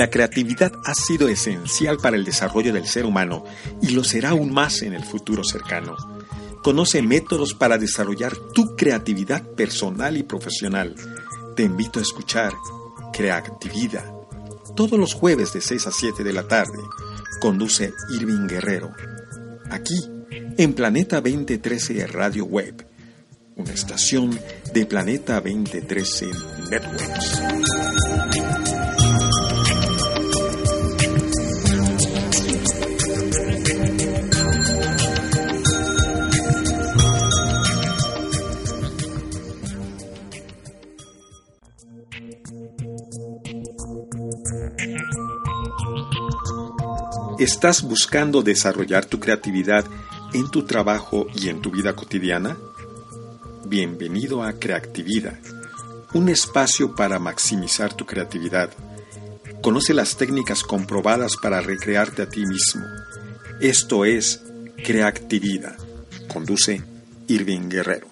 La creatividad ha sido esencial para el desarrollo del ser humano y lo será aún más en el futuro cercano. Conoce métodos para desarrollar tu creatividad personal y profesional. Te invito a escuchar Creatividad. Todos los jueves de 6 a 7 de la tarde. Conduce Irving Guerrero. Aquí, en Planeta 2013 Radio Web. Una estación de Planeta 2013 Networks. ¿Estás buscando desarrollar tu creatividad en tu trabajo y en tu vida cotidiana? Bienvenido a Creatividad, un espacio para maximizar tu creatividad. Conoce las técnicas comprobadas para recrearte a ti mismo. Esto es Creatividad. Conduce Irving Guerrero.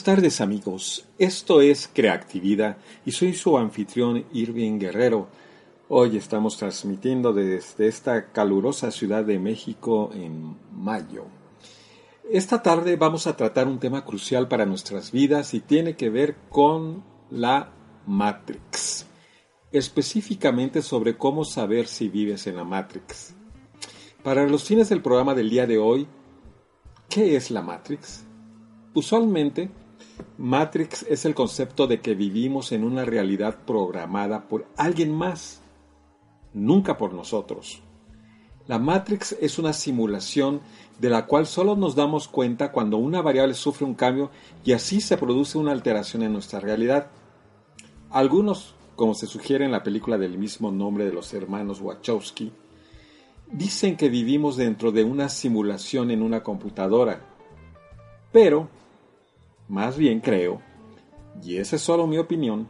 Buenas tardes amigos, esto es Creatividad y soy su anfitrión Irving Guerrero. Hoy estamos transmitiendo desde esta calurosa Ciudad de México en mayo. Esta tarde vamos a tratar un tema crucial para nuestras vidas y tiene que ver con la Matrix. Específicamente sobre cómo saber si vives en la Matrix. Para los fines del programa del día de hoy, ¿qué es la Matrix? Usualmente, Matrix es el concepto de que vivimos en una realidad programada por alguien más, nunca por nosotros. La Matrix es una simulación de la cual solo nos damos cuenta cuando una variable sufre un cambio y así se produce una alteración en nuestra realidad. Algunos, como se sugiere en la película del mismo nombre de los hermanos Wachowski, dicen que vivimos dentro de una simulación en una computadora. Pero más bien creo, y esa es solo mi opinión,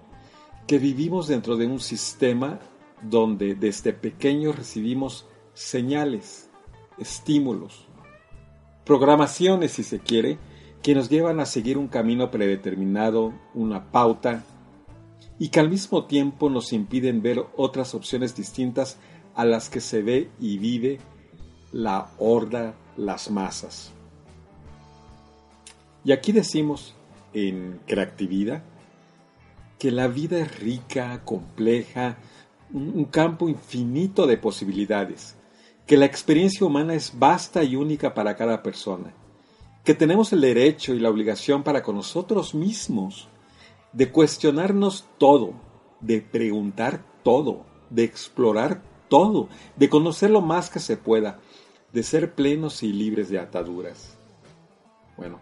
que vivimos dentro de un sistema donde desde pequeños recibimos señales, estímulos, programaciones si se quiere, que nos llevan a seguir un camino predeterminado, una pauta, y que al mismo tiempo nos impiden ver otras opciones distintas a las que se ve y vive la horda, las masas. Y aquí decimos en creatividad que la vida es rica, compleja, un campo infinito de posibilidades, que la experiencia humana es vasta y única para cada persona, que tenemos el derecho y la obligación para con nosotros mismos de cuestionarnos todo, de preguntar todo, de explorar todo, de conocer lo más que se pueda, de ser plenos y libres de ataduras. Bueno,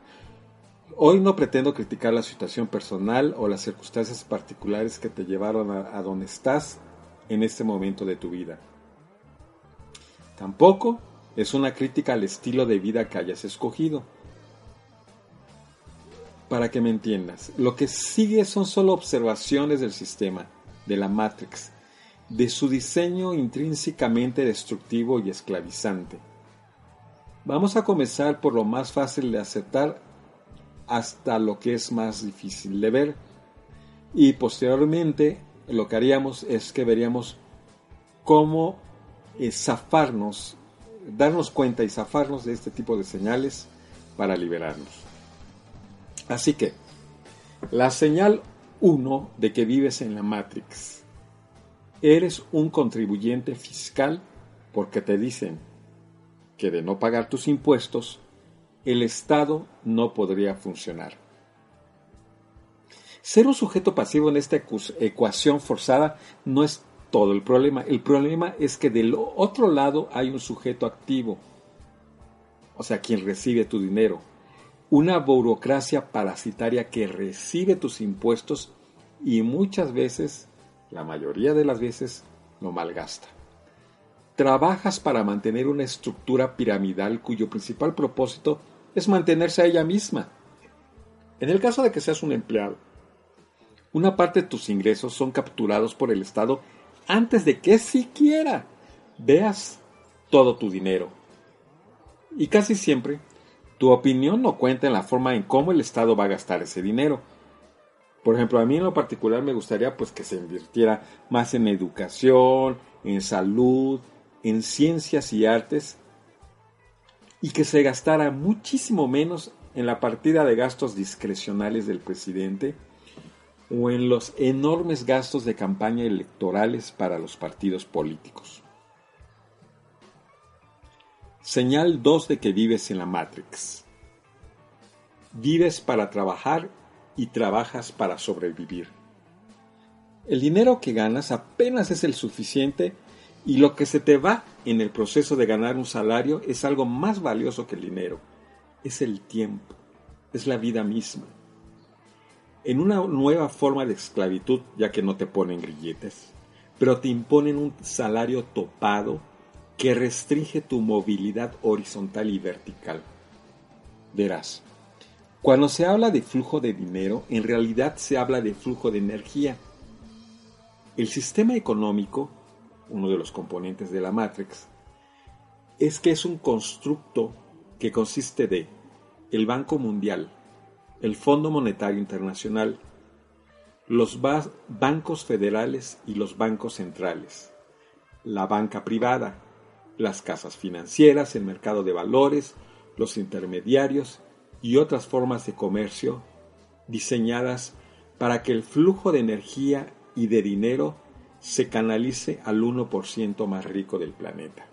hoy no pretendo criticar la situación personal o las circunstancias particulares que te llevaron a, donde estás en este momento de tu vida. Tampoco es una crítica al estilo de vida que hayas escogido. Para que me entiendas, lo que sigue son solo observaciones del sistema, de la Matrix, de su diseño intrínsecamente destructivo y esclavizante. Vamos a comenzar por lo más fácil de aceptar hasta lo que es más difícil de ver. Y posteriormente lo que haríamos es que veríamos cómo eh, zafarnos, darnos cuenta y zafarnos de este tipo de señales para liberarnos. Así que, la señal 1 de que vives en la Matrix Eres un contribuyente fiscal porque te dicen que de no pagar tus impuestos, el Estado no podría funcionar. Ser un sujeto pasivo en esta ecuación forzada no es todo el problema. El problema es que del otro lado hay un sujeto activo, o sea, quien recibe tu dinero. Una burocracia parasitaria que recibe tus impuestos y muchas veces la mayoría de las veces lo malgasta. Trabajas para mantener una estructura piramidal cuyo principal propósito es mantenerse a ella misma. En el caso de que seas un empleado, una parte de tus ingresos son capturados por el Estado antes de que siquiera veas todo tu dinero. Y casi siempre, tu opinión no cuenta en la forma en cómo el Estado va a gastar ese dinero. Por ejemplo, a mí en lo particular me gustaría pues que se invirtiera más en educación, en salud, en ciencias y artes y que se gastara muchísimo menos en la partida de gastos discrecionales del presidente o en los enormes gastos de campaña electorales para los partidos políticos. Señal 2 de que vives en la Matrix. Vives para trabajar y trabajas para sobrevivir. El dinero que ganas apenas es el suficiente y lo que se te va en el proceso de ganar un salario es algo más valioso que el dinero. Es el tiempo, es la vida misma en una nueva forma de esclavitud, ya que no te ponen grilletes, pero te imponen un salario topado que restringe tu movilidad horizontal y vertical. Verás, cuando se habla de flujo de dinero, en realidad se habla de flujo de energía. El sistema económico, uno de los componentes de la Matrix, es que es un constructo que consiste de el Banco Mundial, el Fondo Monetario Internacional, los bancos federales y los bancos centrales, la banca privada, las casas financieras, el mercado de valores, los intermediarios y otras formas de comercio diseñadas para que el flujo de energía y de dinero se canalice al 1% más rico del planeta.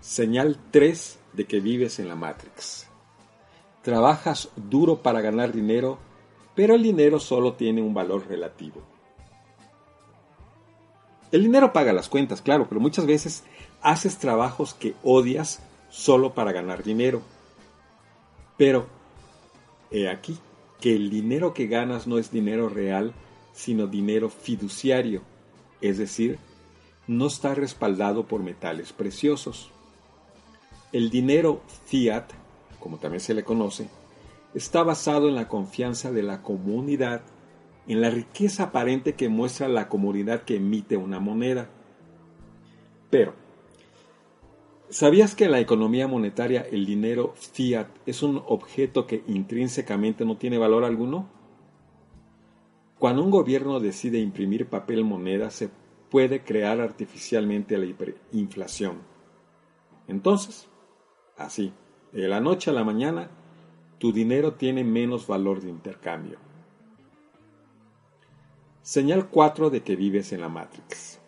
Señal 3 de que vives en la Matrix. Trabajas duro para ganar dinero, pero el dinero solo tiene un valor relativo. El dinero paga las cuentas, claro, pero muchas veces haces trabajos que odias solo para ganar dinero. Pero, he aquí, que el dinero que ganas no es dinero real, sino dinero fiduciario, es decir, no está respaldado por metales preciosos. El dinero fiat como también se le conoce, está basado en la confianza de la comunidad, en la riqueza aparente que muestra la comunidad que emite una moneda. Pero, ¿sabías que en la economía monetaria el dinero fiat es un objeto que intrínsecamente no tiene valor alguno? Cuando un gobierno decide imprimir papel moneda, se puede crear artificialmente la hiperinflación. Entonces, así, de la noche a la mañana, tu dinero tiene menos valor de intercambio. Señal 4 de que vives en la Matrix.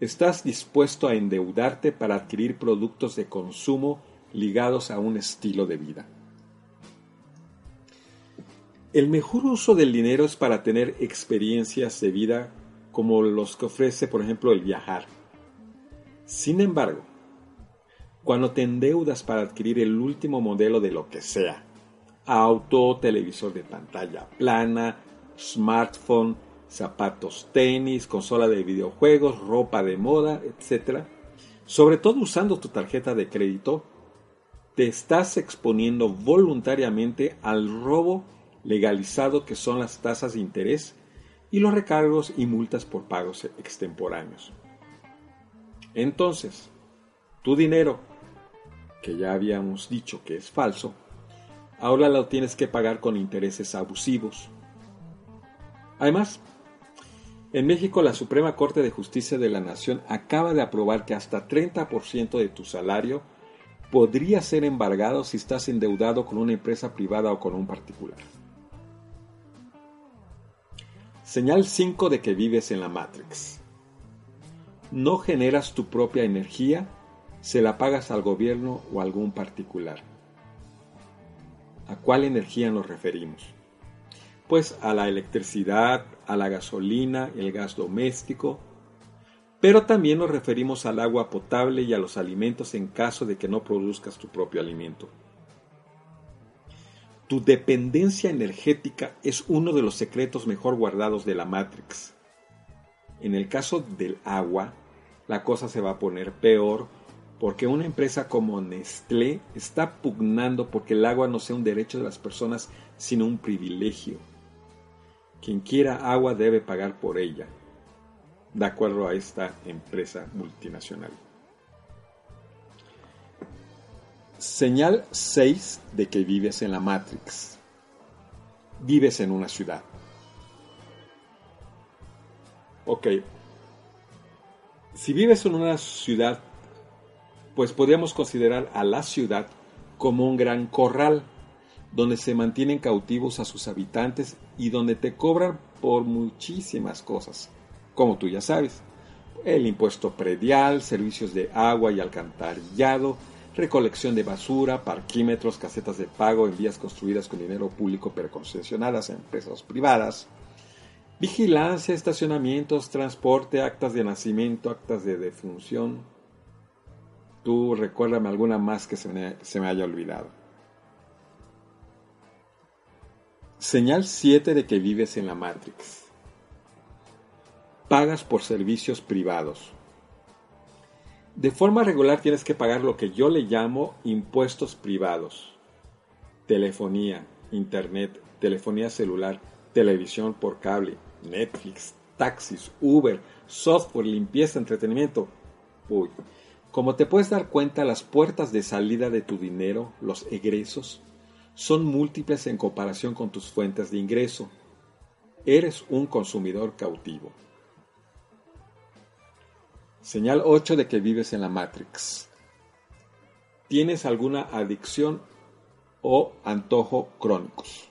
Estás dispuesto a endeudarte para adquirir productos de consumo ligados a un estilo de vida. El mejor uso del dinero es para tener experiencias de vida como los que ofrece, por ejemplo, el viajar. Sin embargo, cuando te endeudas para adquirir el último modelo de lo que sea, auto, televisor de pantalla plana, smartphone, zapatos tenis, consola de videojuegos, ropa de moda, etc., sobre todo usando tu tarjeta de crédito, te estás exponiendo voluntariamente al robo legalizado que son las tasas de interés y los recargos y multas por pagos extemporáneos. Entonces, tu dinero que ya habíamos dicho que es falso, ahora lo tienes que pagar con intereses abusivos. Además, en México la Suprema Corte de Justicia de la Nación acaba de aprobar que hasta 30% de tu salario podría ser embargado si estás endeudado con una empresa privada o con un particular. Señal 5 de que vives en la Matrix. No generas tu propia energía se la pagas al gobierno o a algún particular. ¿A cuál energía nos referimos? Pues a la electricidad, a la gasolina, el gas doméstico, pero también nos referimos al agua potable y a los alimentos en caso de que no produzcas tu propio alimento. Tu dependencia energética es uno de los secretos mejor guardados de la Matrix. En el caso del agua, la cosa se va a poner peor porque una empresa como Nestlé está pugnando porque el agua no sea un derecho de las personas, sino un privilegio. Quien quiera agua debe pagar por ella, de acuerdo a esta empresa multinacional. Señal 6 de que vives en la Matrix. Vives en una ciudad. Ok. Si vives en una ciudad pues podríamos considerar a la ciudad como un gran corral, donde se mantienen cautivos a sus habitantes y donde te cobran por muchísimas cosas, como tú ya sabes. El impuesto predial, servicios de agua y alcantarillado, recolección de basura, parquímetros, casetas de pago en vías construidas con dinero público pero concesionadas a empresas privadas, vigilancia, estacionamientos, transporte, actas de nacimiento, actas de defunción, Tú recuérdame alguna más que se me, haya olvidado. Señal 7 de que vives en la Matrix. Pagas por servicios privados. De forma regular tienes que pagar lo que yo le llamo impuestos privados. Telefonía, internet, telefonía celular, televisión por cable, Netflix, taxis, Uber, software, limpieza, entretenimiento. Uy, como te puedes dar cuenta, las puertas de salida de tu dinero, los egresos, son múltiples en comparación con tus fuentes de ingreso. Eres un consumidor cautivo. Señal 8 de que vives en la Matrix. Tienes alguna adicción o antojo crónicos.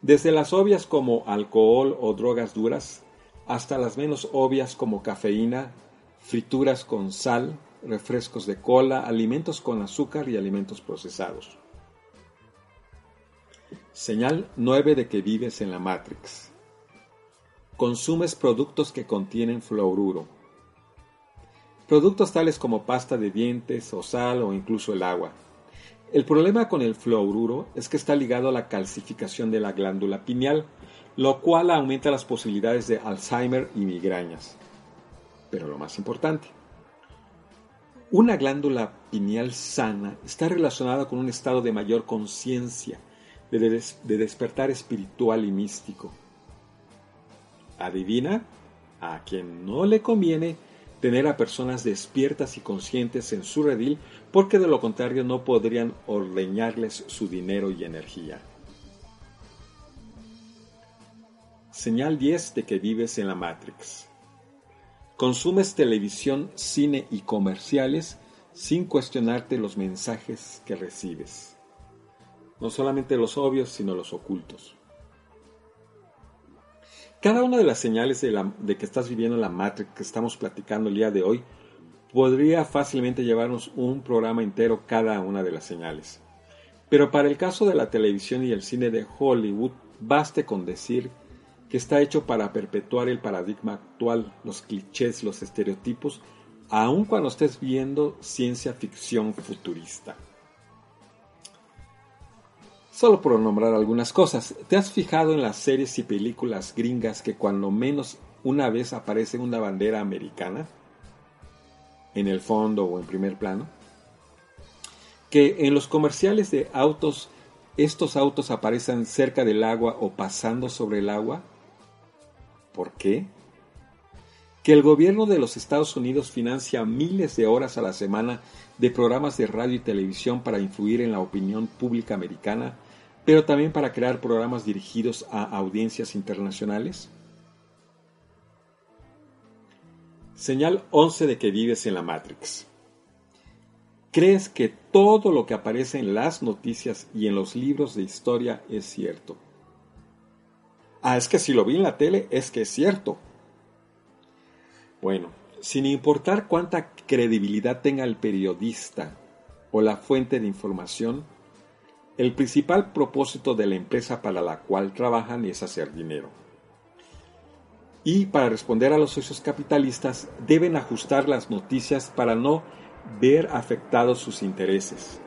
Desde las obvias como alcohol o drogas duras hasta las menos obvias como cafeína, frituras con sal, refrescos de cola, alimentos con azúcar y alimentos procesados. Señal 9 de que vives en la Matrix. Consumes productos que contienen fluoruro. Productos tales como pasta de dientes o sal o incluso el agua. El problema con el fluoruro es que está ligado a la calcificación de la glándula pineal, lo cual aumenta las posibilidades de Alzheimer y migrañas. Pero lo más importante, una glándula pineal sana está relacionada con un estado de mayor conciencia, de, despertar espiritual y místico. Adivina, a quien no le conviene tener a personas despiertas y conscientes en su redil, porque de lo contrario no podrían ordeñarles su dinero y energía. Señal 10 de que vives en la Matrix. Consumes televisión, cine y comerciales sin cuestionarte los mensajes que recibes. No solamente los obvios, sino los ocultos. Cada una de las señales de, que estás viviendo la Matrix que estamos platicando el día de hoy podría fácilmente llevarnos un programa entero cada una de las señales. Pero para el caso de la televisión y el cine de Hollywood, baste con decir que está hecho para perpetuar el paradigma actual, los clichés, los estereotipos, aun cuando estés viendo ciencia ficción futurista. Solo por nombrar algunas cosas, ¿te has fijado en las series y películas gringas que cuando menos una vez aparece una bandera americana? En el fondo o en primer plano. Que en los comerciales de autos, estos autos aparecen cerca del agua o pasando sobre el agua ¿Por qué? Que el gobierno de los Estados Unidos financia miles de horas a la semana de programas de radio y televisión para influir en la opinión pública americana, pero también para crear programas dirigidos a audiencias internacionales. Señal 11 de que vives en la Matrix. ¿Crees que todo lo que aparece en las noticias y en los libros de historia es cierto? Ah, es que si lo vi en la tele, es que es cierto. Bueno, sin importar cuánta credibilidad tenga el periodista o la fuente de información, el principal propósito de la empresa para la cual trabajan es hacer dinero. Y para responder a los socios capitalistas deben ajustar las noticias para no ver afectados sus intereses.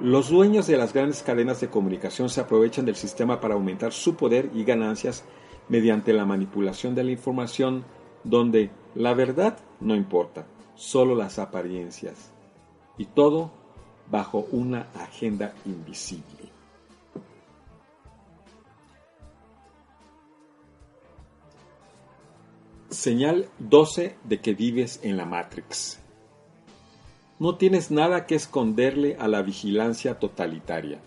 Los dueños de las grandes cadenas de comunicación se aprovechan del sistema para aumentar su poder y ganancias mediante la manipulación de la información donde la verdad no importa, solo las apariencias, y todo bajo una agenda invisible. Señal 12 de que vives en la Matrix. No tienes nada que esconderle a la vigilancia totalitaria.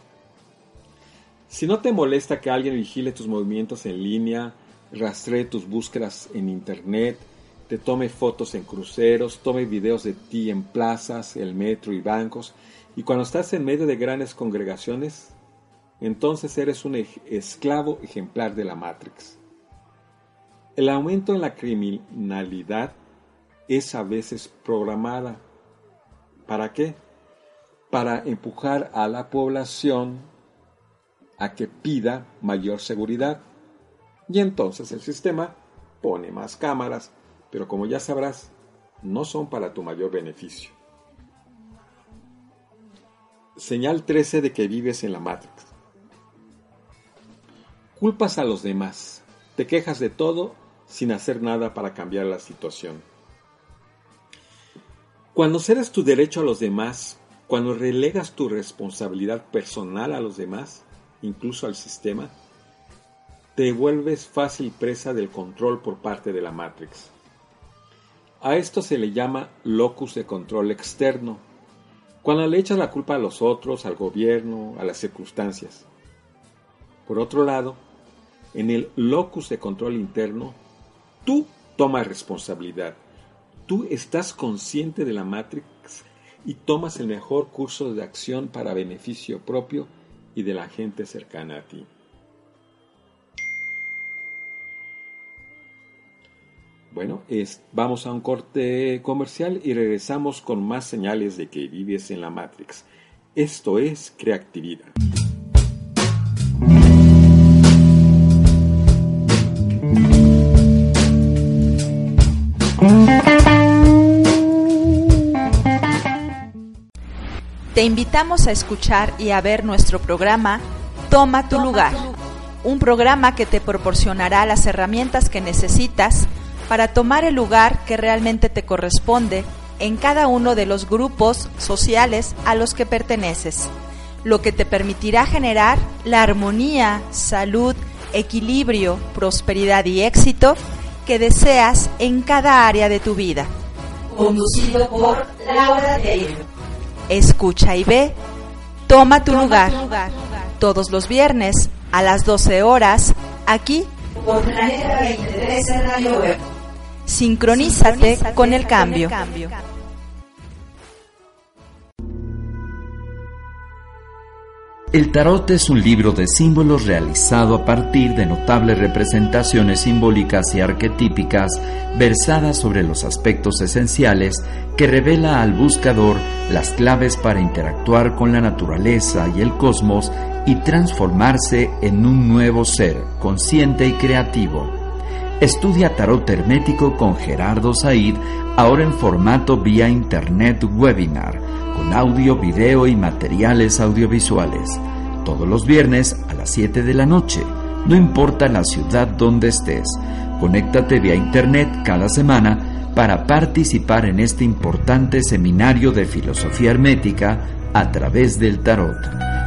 Si no te molesta que alguien vigile tus movimientos en línea, rastree tus búsquedas en Internet, te tome fotos en cruceros, tome videos de ti en plazas, el metro y bancos, y cuando estás en medio de grandes congregaciones, entonces eres un esclavo ejemplar de la Matrix. El aumento en la criminalidad es a veces programada. ¿Para qué? Para empujar a la población a que pida mayor seguridad. Y entonces el sistema pone más cámaras, pero como ya sabrás, no son para tu mayor beneficio. Señal 13 de que vives en la Matrix. Culpas a los demás, te quejas de todo sin hacer nada para cambiar la situación. Cuando cedes tu derecho a los demás, cuando relegas tu responsabilidad personal a los demás, incluso al sistema, te vuelves fácil presa del control por parte de la Matrix. A esto se le llama locus de control externo, cuando le echas la culpa a los otros, al gobierno, a las circunstancias. Por otro lado, en el locus de control interno Tú tomas responsabilidad. Tú estás consciente de la Matrix y tomas el mejor curso de acción para beneficio propio y de la gente cercana a ti. Bueno, vamos a un corte comercial y regresamos con más señales de que vives en la Matrix. Esto es creatividad. Te invitamos a escuchar y a ver nuestro programa Toma tu lugar, un programa que te proporcionará las herramientas que necesitas para tomar el lugar que realmente te corresponde en cada uno de los grupos sociales a los que perteneces, lo que te permitirá generar la armonía, salud, equilibrio, prosperidad y éxito que deseas en cada área de tu vida. Conducido por Laura Taylor. Escucha y ve. Toma tu, lugar. Todos los viernes a las 12 horas aquí por Planeta 23 Radio Web. Sincronízate, con el cambio. El tarot es un libro de símbolos realizado a partir de notables representaciones simbólicas y arquetípicas versadas sobre los aspectos esenciales que revela al buscador las claves para interactuar con la naturaleza y el cosmos y transformarse en un nuevo ser consciente y creativo. Estudia tarot hermético con Gerardo Said, ahora en formato vía internet webinar con audio, video y materiales audiovisuales. Todos los viernes a las 7 de la noche, no importa la ciudad donde estés. Conéctate vía internet cada semana para participar en este importante seminario de filosofía hermética a través del tarot.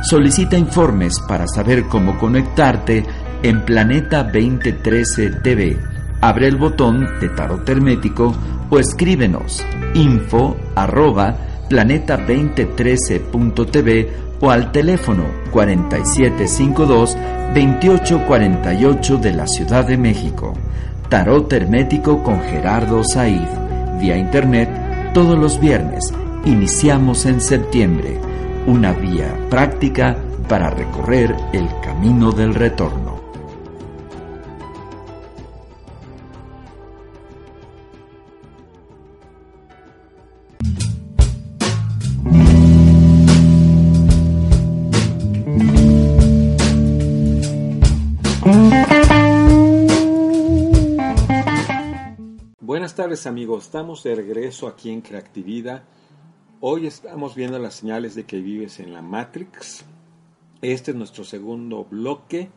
Solicita informes para saber cómo conectarte en Planeta 2013 TV. Abre el botón de tarot hermético o escríbenos info arroba planeta2013.tv o al teléfono 4752-2848 de la Ciudad de México. Tarot Hermético con Gerardo Said. Vía Internet todos los viernes. Iniciamos en septiembre. Una vía práctica para recorrer el camino del retorno. Amigos, estamos de regreso aquí en Creatividad. Hoy estamos viendo las señales de que vives en la Matrix. Este es nuestro segundo bloque.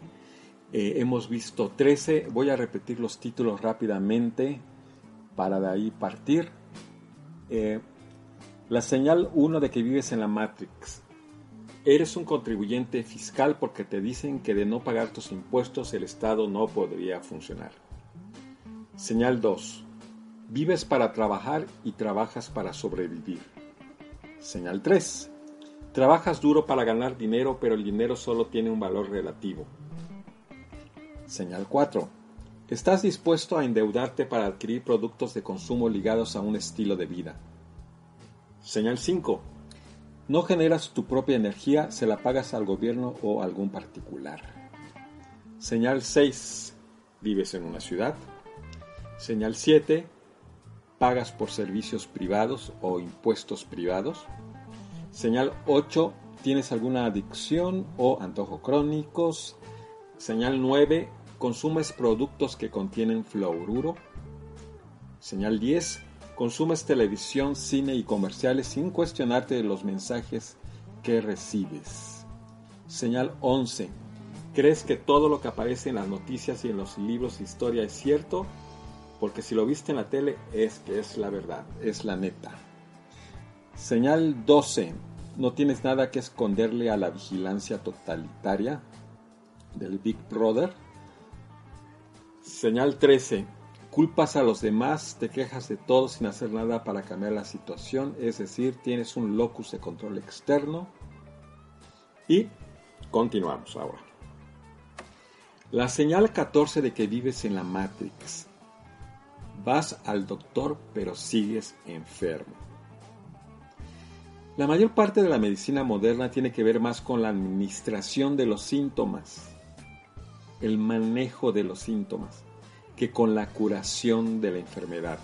Eh, hemos visto 13. Voy a repetir los títulos rápidamente para de ahí partir. Eh, la señal 1 de que vives en la Matrix. Eres un contribuyente fiscal porque te dicen que de no pagar tus impuestos el Estado no podría funcionar. Señal 2. Vives para trabajar y trabajas para sobrevivir. Señal 3. Trabajas duro para ganar dinero, pero el dinero solo tiene un valor relativo. Señal 4. Estás dispuesto a endeudarte para adquirir productos de consumo ligados a un estilo de vida. Señal 5. No generas tu propia energía, se la pagas al gobierno o a algún particular. Señal 6. Vives en una ciudad. Señal 7. Pagas por servicios privados o impuestos privados. Señal 8. Tienes alguna adicción o antojo crónicos. Señal 9. Consumes productos que contienen fluoruro. Señal 10 Consumes televisión, cine y comerciales sin cuestionarte de los mensajes que recibes. Señal 11. ¿Crees que todo lo que aparece en las noticias y en los libros de historia es cierto? Porque si lo viste en la tele es que es la verdad, es la neta. Señal 12. No tienes nada que esconderle a la vigilancia totalitaria del Big Brother. Señal 13 culpas a los demás, te quejas de todo sin hacer nada para cambiar la situación, es decir, tienes un locus de control externo. Y continuamos ahora. La señal 14 de que vives en la Matrix. Vas al doctor pero sigues enfermo. La mayor parte de la medicina moderna tiene que ver más con la administración de los síntomas, el manejo de los síntomas que con la curación de la enfermedad.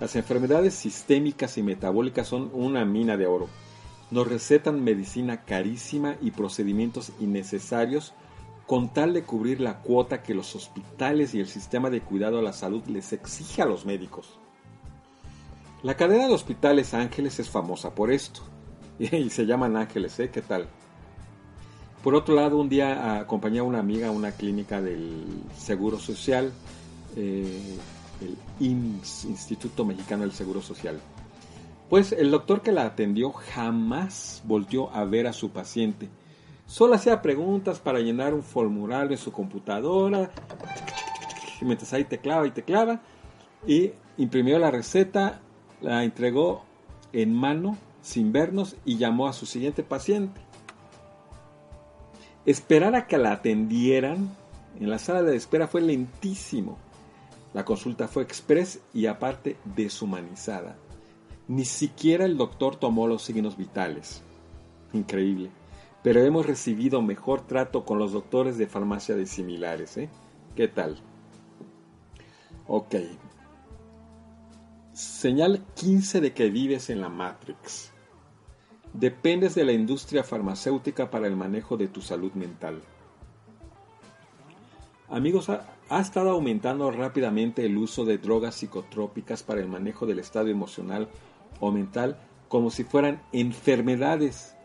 Las enfermedades sistémicas y metabólicas son una mina de oro. Nos recetan medicina carísima y procedimientos innecesarios con tal de cubrir la cuota que los hospitales y el sistema de cuidado a la salud les exige a los médicos. La cadena de hospitales Ángeles es famosa por esto. Y se llaman Ángeles, ¿eh? ¿Qué tal? Por otro lado, un día acompañé a una amiga a una clínica del Seguro Social, eh, el Instituto Mexicano del Seguro Social. Pues el doctor que la atendió jamás volvió a ver a su paciente. Solo hacía preguntas para llenar un formulario en su computadora, mientras ahí teclaba y teclaba, y imprimió la receta, la entregó en mano, sin vernos, y llamó a su siguiente paciente. Esperar a que la atendieran en la sala de espera fue lentísimo. La consulta fue express y aparte deshumanizada. Ni siquiera el doctor tomó los signos vitales. Increíble. Pero hemos recibido mejor trato con los doctores de farmacia de similares. ¿eh? ¿Qué tal? Ok. Señal 15 de que vives en la Matrix. Dependes de la industria farmacéutica para el manejo de tu salud mental. Amigos, ha, estado aumentando rápidamente el uso de drogas psicotrópicas para el manejo del estado emocional o mental como si fueran enfermedades.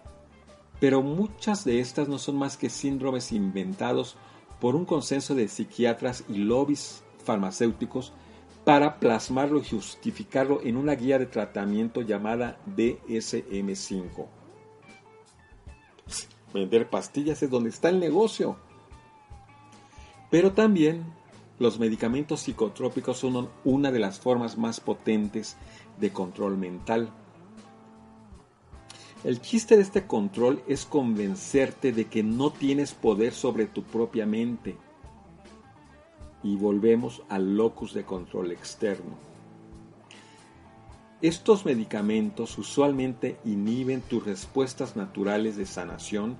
Pero muchas de estas no son más que síndromes inventados por un consenso de psiquiatras y lobbies farmacéuticos para plasmarlo y justificarlo en una guía de tratamiento llamada DSM5. Vender pastillas es donde está el negocio. Pero también los medicamentos psicotrópicos son una de las formas más potentes de control mental. El chiste de este control es convencerte de que no tienes poder sobre tu propia mente y volvemos al locus de control externo. Estos medicamentos usualmente inhiben tus respuestas naturales de sanación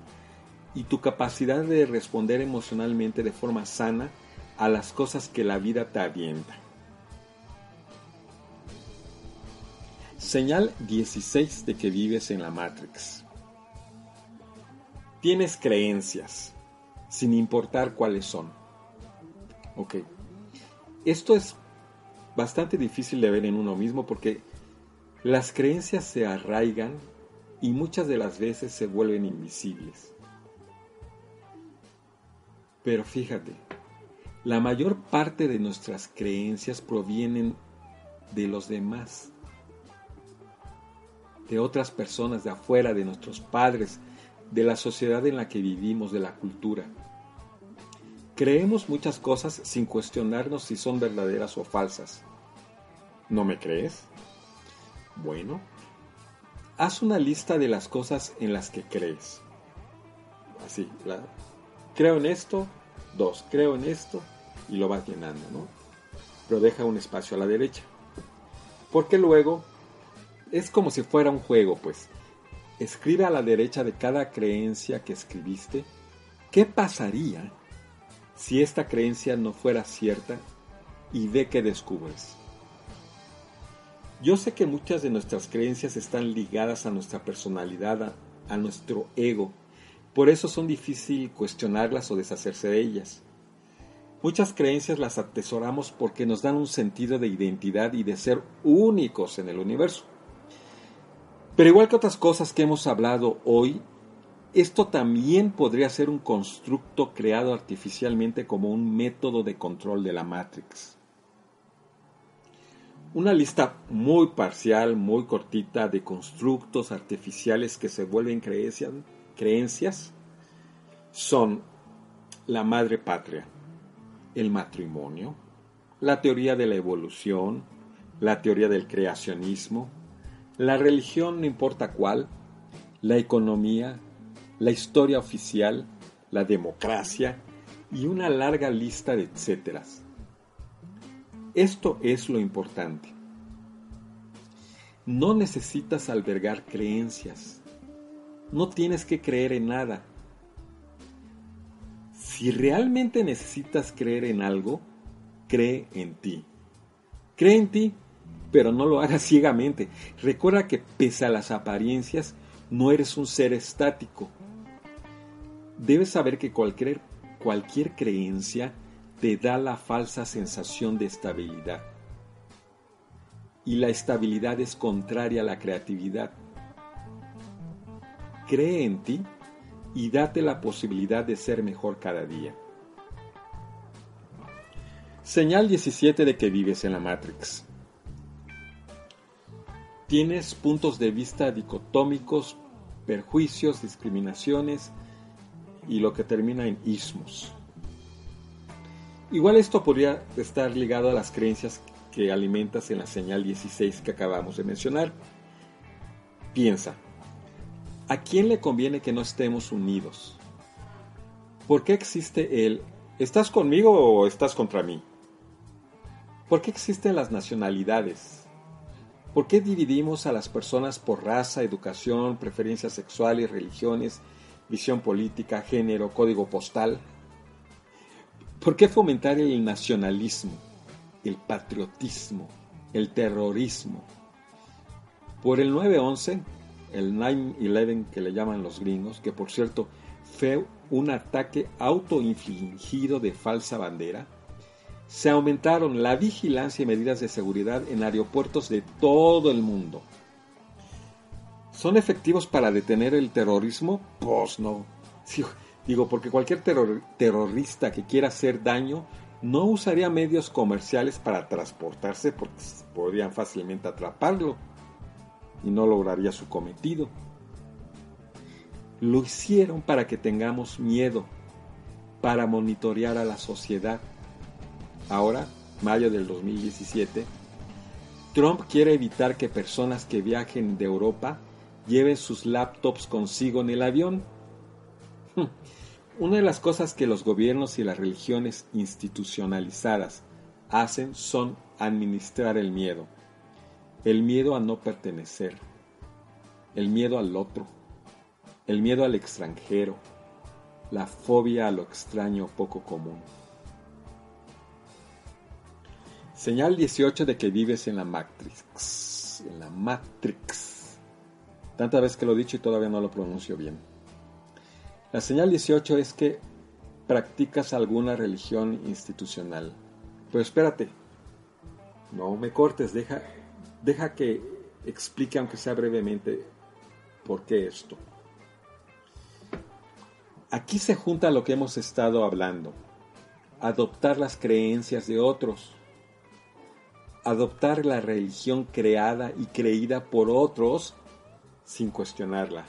y tu capacidad de responder emocionalmente de forma sana a las cosas que la vida te avienta. Señal 16 de que vives en la Matrix. Tienes creencias, sin importar cuáles son Ok. Esto es bastante difícil de ver en uno mismo porque las creencias se arraigan y muchas de las veces se vuelven invisibles. Pero fíjate, la mayor parte de nuestras creencias provienen de los demás. De otras personas de afuera, de nuestros padres, de la sociedad en la que vivimos, de la cultura. Creemos muchas cosas sin cuestionarnos si son verdaderas o falsas. ¿No me crees? Bueno, haz una lista de las cosas en las que crees. Así, creo en esto, dos, creo en esto, y lo vas llenando, ¿no? Pero deja un espacio a la derecha. Porque luego es como si fuera un juego, pues. Escribe a la derecha de cada creencia que escribiste qué pasaría si esta creencia no fuera cierta y ve qué descubres. Yo sé que muchas de nuestras creencias están ligadas a nuestra personalidad, a, nuestro ego, por eso son difícil cuestionarlas o deshacerse de ellas. Muchas creencias las atesoramos porque nos dan un sentido de identidad y de ser únicos en el universo. Pero igual que otras cosas que hemos hablado hoy, esto también podría ser un constructo creado artificialmente como un método de control de la Matrix. Una lista muy parcial, muy cortita de constructos artificiales que se vuelven creencias, creencias son la madre patria, el matrimonio, la teoría de la evolución, la teoría del creacionismo, la religión, no importa cuál, la economía, la historia oficial, la democracia y una larga lista de etcéteras. Esto es lo importante. No necesitas albergar creencias. No tienes que creer en nada. Si realmente necesitas creer en algo, cree en ti. Cree en ti pero no lo hagas ciegamente. Recuerda que pese a las apariencias, no eres un ser estático. Debes saber que cualquier, cualquier creencia te da la falsa sensación de estabilidad. Y la estabilidad es contraria a la creatividad. Cree en ti y date la posibilidad de ser mejor cada día. Señal 17 de que vives en la Matrix. Tienes puntos de vista dicotómicos, perjuicios, discriminaciones y lo que termina en ismos. Igual esto podría estar ligado a las creencias que alimentas en la señal 16 que acabamos de mencionar. Piensa, ¿a quién le conviene que no estemos unidos? ¿Por qué existe el ¿estás conmigo o estás contra mí? ¿Por qué existen las nacionalidades? ¿Por qué dividimos a las personas por raza, educación, preferencias sexuales, religiones, visión política, género, código postal? ¿Por qué fomentar el nacionalismo, el patriotismo, el terrorismo? Por el 9-11, el 9-11 que le llaman los gringos, que por cierto fue un ataque autoinfligido de falsa bandera, se aumentaron la vigilancia y medidas de seguridad en aeropuertos de todo el mundo. ¿Son efectivos para detener el terrorismo? Pues no. digo, porque cualquier terrorista que quiera hacer daño no usaría medios comerciales para transportarse porque podrían fácilmente atraparlo y no lograría su cometido. Lo hicieron para que tengamos miedo, para monitorear a la sociedad ahora, mayo del 2017, Trump quiere evitar que personas que viajen de Europa lleven sus laptops consigo en el avión. Una de las cosas que los gobiernos y las religiones institucionalizadas hacen son administrar el miedo. El miedo a no pertenecer. El miedo al otro. El miedo al extranjero. La fobia a lo extraño poco común. Señal 18 de que vives en la Matrix. En la Matrix. Tanta vez que lo he dicho y todavía no lo pronuncio bien. La señal 18 es que practicas alguna religión institucional. Pero espérate. No me cortes, deja, deja que explique, aunque sea brevemente, por qué esto. Aquí se junta lo que hemos estado hablando. Adoptar las creencias de otros adoptar la religión creada y creída por otros sin cuestionarla.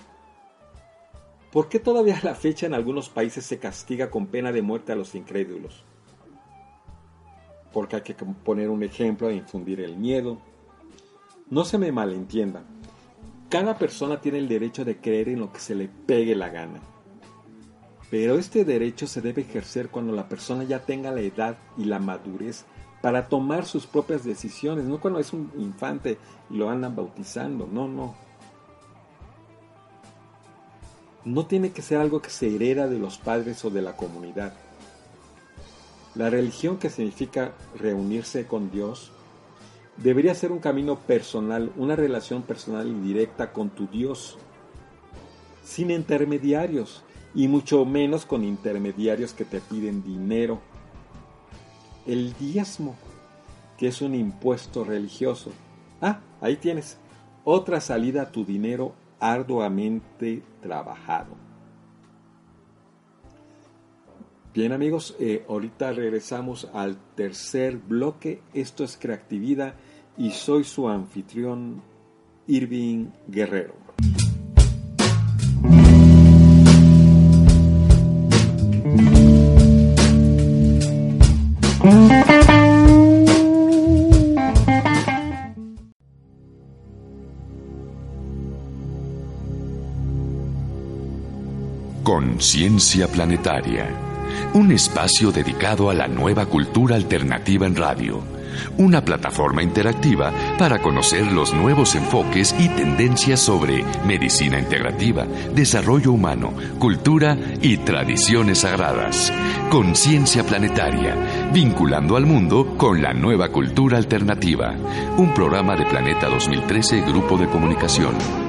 ¿Por qué todavía a la fecha en algunos países se castiga con pena de muerte a los incrédulos? Porque hay que poner un ejemplo e infundir el miedo. No se me malentienda. Cada persona tiene el derecho de creer en lo que se le pegue la gana. Pero este derecho se debe ejercer cuando la persona ya tenga la edad y la madurez para tomar sus propias decisiones, no cuando es un infante y lo andan bautizando, no, no. No tiene que ser algo que se hereda de los padres o de la comunidad. La religión que significa reunirse con Dios debería ser un camino personal, una relación personal y directa con tu Dios, sin intermediarios y mucho menos con intermediarios que te piden dinero. El diezmo, que es un impuesto religioso. Ah, ahí tienes otra salida a tu dinero arduamente trabajado. Bien amigos, eh, ahorita regresamos al tercer bloque. Esto es Creatividad y soy su anfitrión Irving Guerrero. Conciencia Planetaria, un espacio dedicado a la nueva cultura alternativa en radio, una plataforma interactiva para conocer los nuevos enfoques y tendencias sobre medicina integrativa, desarrollo humano, cultura y tradiciones sagradas. Conciencia Planetaria, vinculando al mundo con la nueva cultura alternativa, un programa de Planeta 2013 Grupo de Comunicación.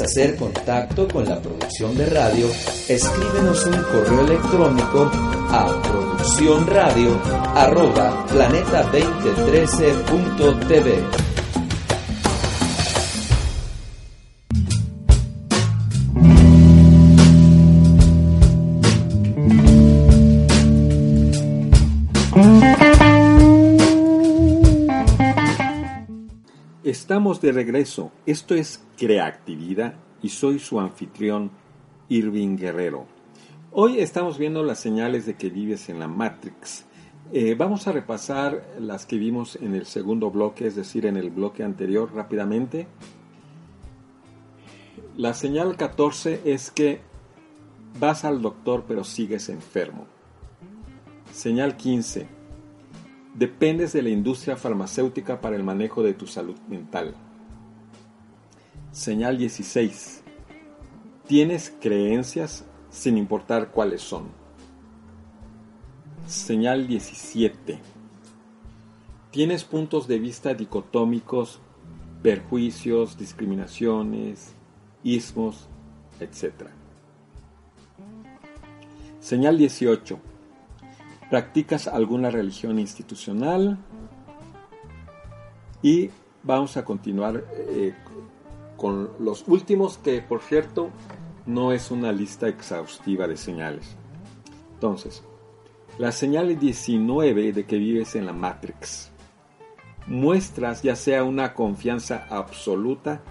Hacer contacto con la producción de radio, escríbenos un correo electrónico a producciónradio@planeta2013.tv. Estamos de regreso. Esto es Creatividad y soy su anfitrión Irving Guerrero. Hoy estamos viendo las señales de que vives en la Matrix. Eh, vamos a repasar las que vimos en el segundo bloque, es decir, en el bloque anterior rápidamente. La señal 14 es que vas al doctor pero sigues enfermo. Señal 15 dependes de la industria farmacéutica para el manejo de tu salud mental. Señal 16. Tienes creencias sin importar cuáles son. Señal 17. Tienes puntos de vista dicotómicos, perjuicios, discriminaciones, ismos, etc. Señal 18 practicas alguna religión institucional y vamos a continuar eh, con los últimos que por cierto no es una lista exhaustiva de señales. Entonces, la señal 19 de que vives en la Matrix. Muestras ya sea una confianza absoluta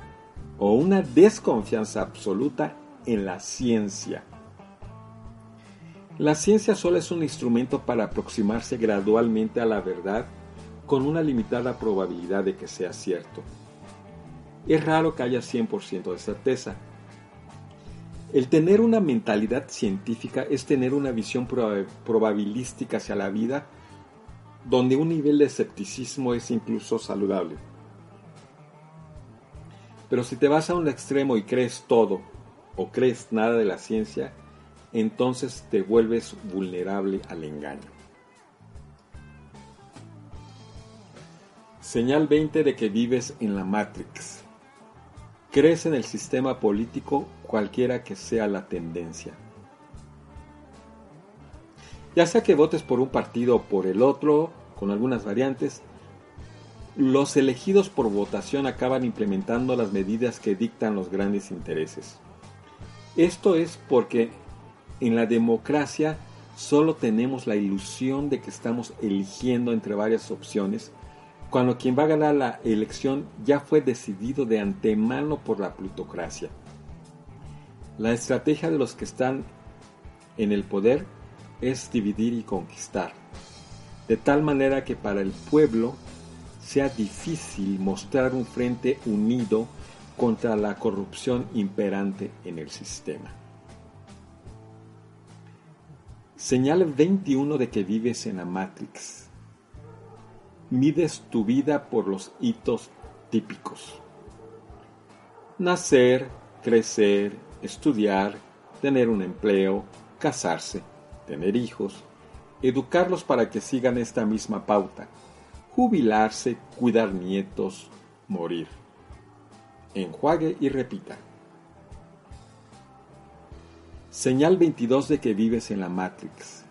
o una desconfianza absoluta en la ciencia la ciencia solo es un instrumento para aproximarse gradualmente a la verdad con una limitada probabilidad de que sea cierto. Es raro que haya 100% de certeza. El tener una mentalidad científica es tener una visión probabilística hacia la vida donde un nivel de escepticismo es incluso saludable. Pero si te vas a un extremo y crees todo o crees nada de la ciencia, entonces te vuelves vulnerable al engaño. Señal 20 de que vives en la Matrix. Crees en el sistema político cualquiera que sea la tendencia. Ya sea que votes por un partido o por el otro, con algunas variantes, los elegidos por votación acaban implementando las medidas que dictan los grandes intereses. Esto es porque en la democracia solo tenemos la ilusión de que estamos eligiendo entre varias opciones, cuando quien va a ganar la elección ya fue decidido de antemano por la plutocracia. La estrategia de los que están en el poder es dividir y conquistar, de tal manera que para el pueblo sea difícil mostrar un frente unido contra la corrupción imperante en el sistema. Señal 21 de que vives en la Matrix. Mides tu vida por los hitos típicos. Nacer, crecer, estudiar, tener un empleo, casarse, tener hijos, educarlos para que sigan esta misma pauta, jubilarse, cuidar nietos, morir. Enjuague y repita. Señal 22 de que vives en la Matrix.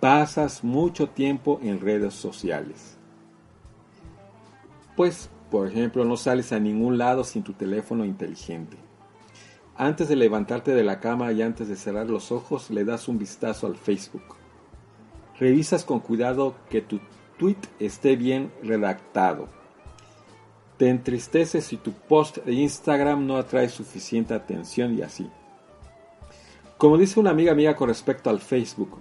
Pasas mucho tiempo en redes sociales. Pues, por ejemplo, no sales a ningún lado sin tu teléfono inteligente. Antes de levantarte de la cama y antes de cerrar los ojos, le das un vistazo al Facebook. Revisas con cuidado que tu tweet esté bien redactado. Te entristeces si tu post de Instagram no atrae suficiente atención y así. Como dice una amiga mía con respecto al Facebook,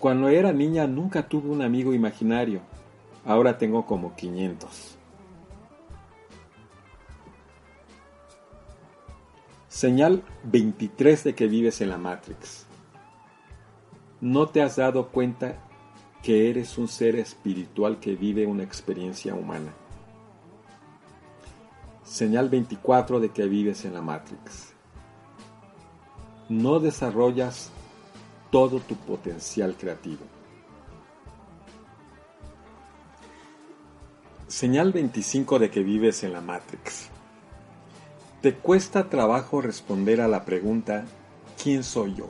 cuando era niña nunca tuve un amigo imaginario, ahora tengo como 500. Señal 23 de que vives en la Matrix. No te has dado cuenta que eres un ser espiritual que vive una experiencia humana. Señal 24 de que vives en la Matrix. No desarrollas todo tu potencial creativo. Señal 25 de que vives en la Matrix. Te cuesta trabajo responder a la pregunta ¿quién soy yo?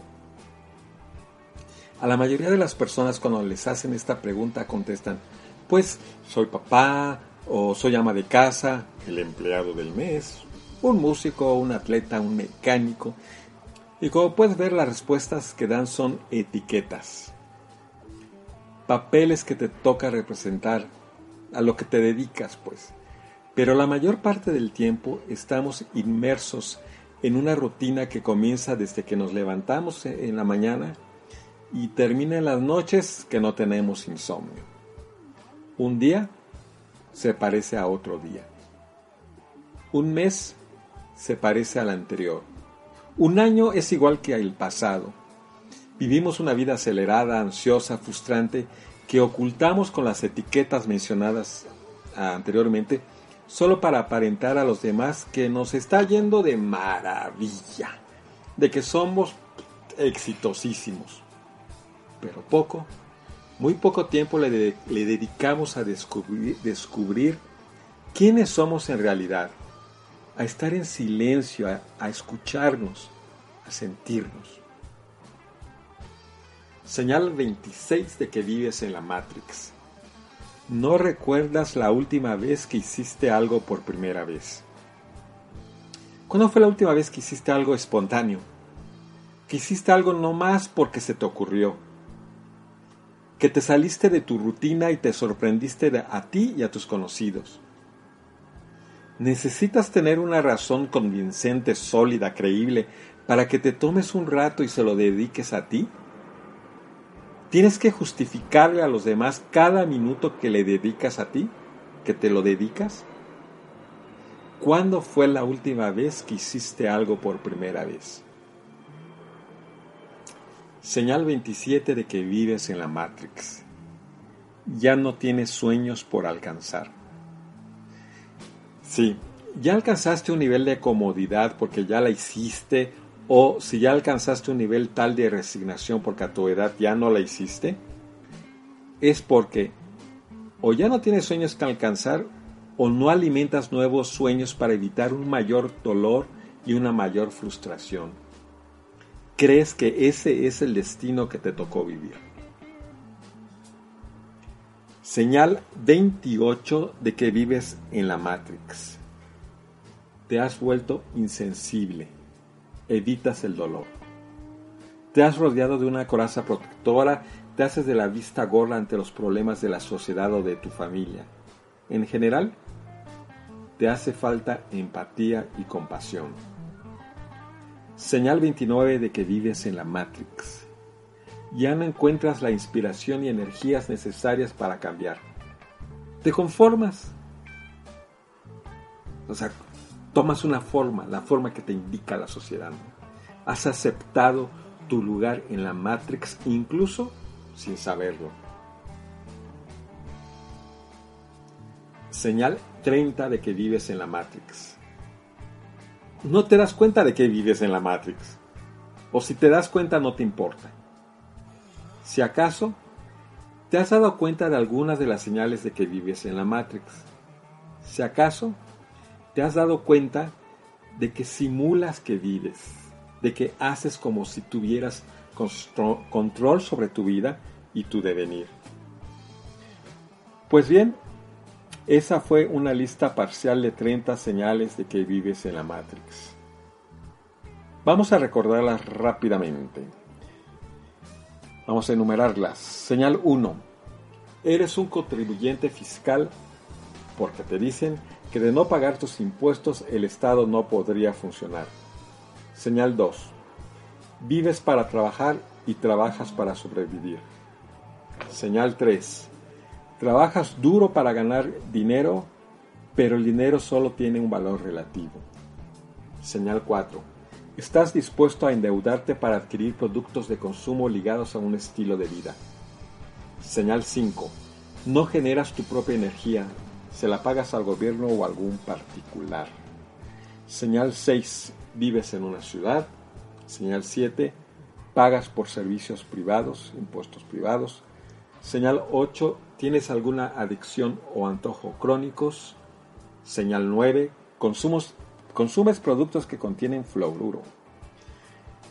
A la mayoría de las personas cuando les hacen esta pregunta contestan, pues soy papá, o soy ama de casa, el empleado del mes, un músico, un atleta, un mecánico. Y como puedes ver, las respuestas que dan son etiquetas. Papeles que te toca representar, a lo que te dedicas, pues. Pero la mayor parte del tiempo estamos inmersos en una rutina que comienza desde que nos levantamos en la mañana y termina en las noches que no tenemos insomnio. Un día se parece a otro día. Un mes se parece al anterior. Un año es igual que el pasado. Vivimos una vida acelerada, ansiosa, frustrante, que ocultamos con las etiquetas mencionadas anteriormente, solo para aparentar a los demás que nos está yendo de maravilla, de que somos exitosísimos. Pero poco muy poco tiempo le, dedicamos a descubrir, descubrir, quiénes somos en realidad, a estar en silencio, a, escucharnos, a sentirnos. Señal 26 de que vives en la Matrix. No recuerdas la última vez que hiciste algo por primera vez. ¿Cuándo fue la última vez que hiciste algo espontáneo? Que hiciste algo no más porque se te ocurrió que te saliste de tu rutina y te sorprendiste a ti y a tus conocidos. Necesitas tener una razón convincente, sólida, creíble, para que te tomes un rato y se lo dediques a ti. Tienes que justificarle a los demás cada minuto que le dedicas a ti, que te lo dedicas. ¿Cuándo fue la última vez que hiciste algo por primera vez? Señal 27 de que vives en la Matrix. Ya no tienes sueños por alcanzar. Sí, ya alcanzaste un nivel de comodidad porque ya la hiciste o si ya alcanzaste un nivel tal de resignación porque a tu edad ya no la hiciste, es porque O ya no tienes sueños que alcanzar o no alimentas nuevos sueños para evitar un mayor dolor y una mayor frustración. Crees que ese es el destino que te tocó vivir. Señal 28 de que vives en la Matrix. Te has vuelto insensible. Evitas el dolor. Te has rodeado de una coraza protectora, te haces de la vista gorda ante los problemas de la sociedad o de tu familia. En general, te hace falta empatía y compasión. Señal 29 de que vives en la Matrix. Ya no encuentras la inspiración y energías necesarias para cambiar. Te conformas. O sea, tomas una forma, la forma que te indica la sociedad. Has aceptado tu lugar en la Matrix incluso sin saberlo. Señal 30 de que vives en la Matrix. No te das cuenta de que vives en la Matrix. O si te das cuenta no te importa. Si acaso, te has dado cuenta de algunas de las señales de que vives en la Matrix. Si acaso, te has dado cuenta de que simulas que vives de que haces como si tuvieras control sobre tu vida y tu devenir. Pues bien, esa fue una lista parcial de 30 señales de que vives en la Matrix. Vamos a recordarlas rápidamente. Vamos a enumerarlas. Señal 1. Eres un contribuyente fiscal porque te dicen que de no pagar tus impuestos el Estado no podría funcionar. Señal 2. Vives para trabajar y trabajas para sobrevivir. Señal 3. Trabajas duro para ganar dinero, pero el dinero solo tiene un valor relativo. Señal 4. Estás dispuesto a endeudarte para adquirir productos de consumo ligados a un estilo de vida. Señal 5. No generas tu propia energía, se la pagas al gobierno o a algún particular. Señal 6 vives en una ciudad. Señal 7, pagas por servicios privados, impuestos privados. Señal 8, tienes alguna adicción o antojo crónicos. Señal 9, consumes productos que contienen fluoruro.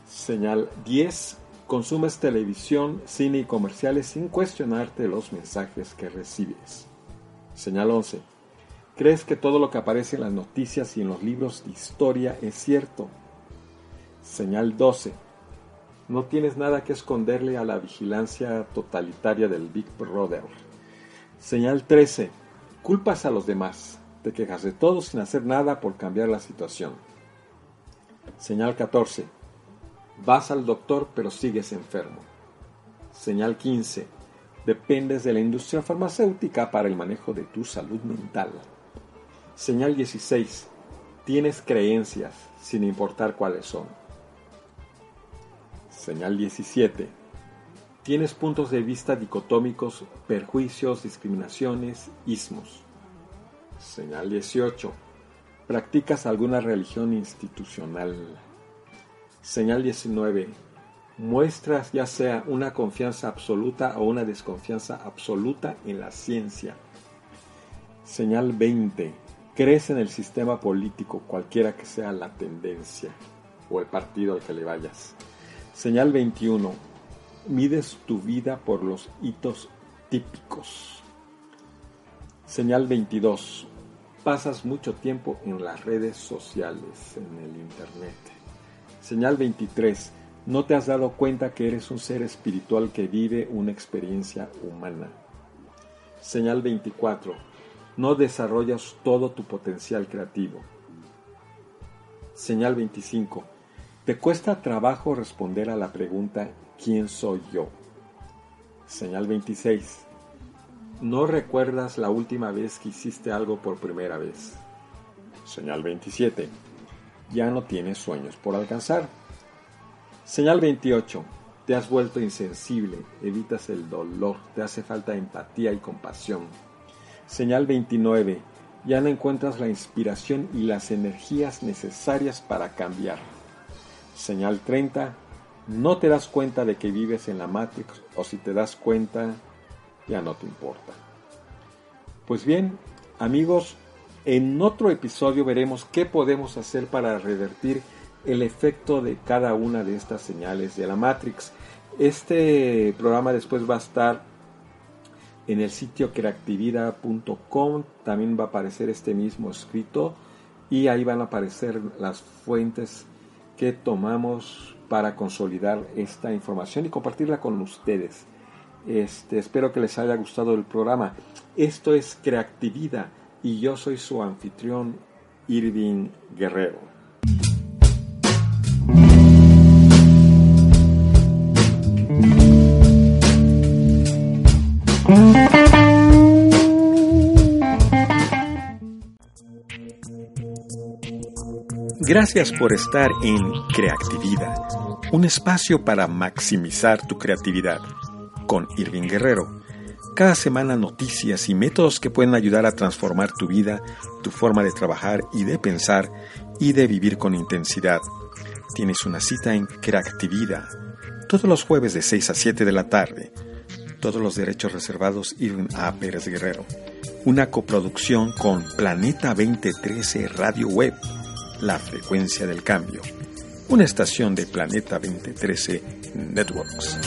Señal 10, consumes televisión, cine y comerciales sin cuestionarte los mensajes que recibes. Señal 11, ¿Crees que todo lo que aparece en las noticias y en los libros de historia es cierto? Señal 12. No tienes nada que esconderle a la vigilancia totalitaria del Big Brother. Señal 13. Culpas a los demás. Te quejas de todo sin hacer nada por cambiar la situación. Señal 14. Vas al doctor pero sigues enfermo. Señal 15. Dependes de la industria farmacéutica para el manejo de tu salud mental. Señal 16. Tienes creencias, sin importar cuáles son. Señal 17. Tienes puntos de vista dicotómicos, perjuicios, discriminaciones, ismos. Señal 18. Practicas alguna religión institucional. Señal 19. Muestras ya sea una confianza absoluta o una desconfianza absoluta en la ciencia. Señal 20 crees en el sistema político, cualquiera que sea la tendencia o el partido al que le vayas. Señal 21. Mides tu vida por los hitos típicos. Señal 22. Pasas mucho tiempo en las redes sociales, en el Internet. Señal 23. No te has dado cuenta que eres un ser espiritual que vive una experiencia humana. Señal 24 no desarrollas todo tu potencial creativo. Señal 25. Te cuesta trabajo responder a la pregunta ¿quién soy yo? Señal 26. No recuerdas la última vez que hiciste algo por primera vez. Señal 27. Ya no tienes sueños por alcanzar. Señal 28. Te has vuelto insensible, evitas el dolor, te hace falta empatía y compasión. Señal 29. Ya no encuentras la inspiración y las energías necesarias para cambiar. Señal 30. No te das cuenta de que vives en la Matrix o si te das cuenta, ya no te importa. Pues bien, amigos, en otro episodio veremos qué podemos hacer para revertir el efecto de cada una de estas señales de la Matrix. Este programa después va a estar en el sitio creatividad.com, también va a aparecer este mismo escrito y ahí van a aparecer las fuentes que tomamos para consolidar esta información y compartirla con ustedes. Este, espero que les haya gustado el programa. Esto es Creatividad y yo soy su anfitrión Irving Guerrero. Gracias por estar en Creatividad, un espacio para maximizar tu creatividad, con Irving Guerrero. Cada semana noticias y métodos que pueden ayudar a transformar tu vida, tu forma de trabajar y de pensar y de vivir con intensidad. Tienes una cita en Creatividad, todos los jueves de 6 a 7 de la tarde. Todos los derechos reservados Irving A. Pérez Guerrero. Una coproducción con Planeta 2013 Radio Web la frecuencia del cambio, una estación de Planeta 2013 Networks.